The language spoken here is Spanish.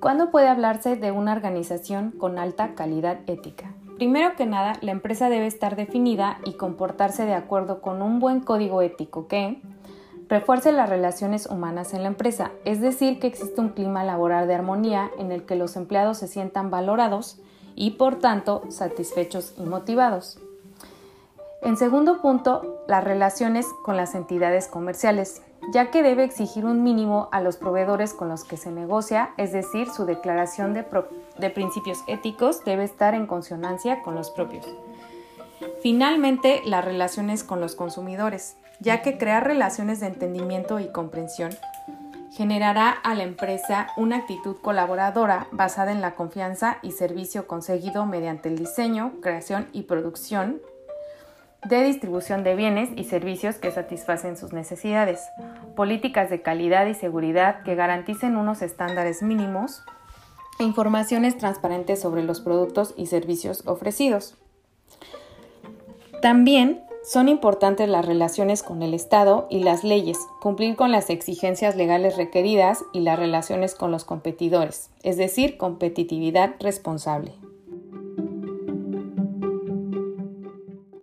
¿Cuándo puede hablarse de una organización con alta calidad ética? Primero que nada, la empresa debe estar definida y comportarse de acuerdo con un buen código ético que refuerce las relaciones humanas en la empresa, es decir, que existe un clima laboral de armonía en el que los empleados se sientan valorados y por tanto satisfechos y motivados. En segundo punto, las relaciones con las entidades comerciales, ya que debe exigir un mínimo a los proveedores con los que se negocia, es decir, su declaración de, principios éticos debe estar en consonancia con los propios. Finalmente, las relaciones con los consumidores, ya que crear relaciones de entendimiento y comprensión generará a la empresa una actitud colaboradora basada en la confianza y servicio conseguido mediante el diseño, creación y producción de distribución de bienes y servicios que satisfacen sus necesidades, políticas de calidad y seguridad que garanticen unos estándares mínimos e informaciones transparentes sobre los productos y servicios ofrecidos. También son importantes las relaciones con el Estado y las leyes, cumplir con las exigencias legales requeridas y las relaciones con los competidores, es decir, competitividad responsable.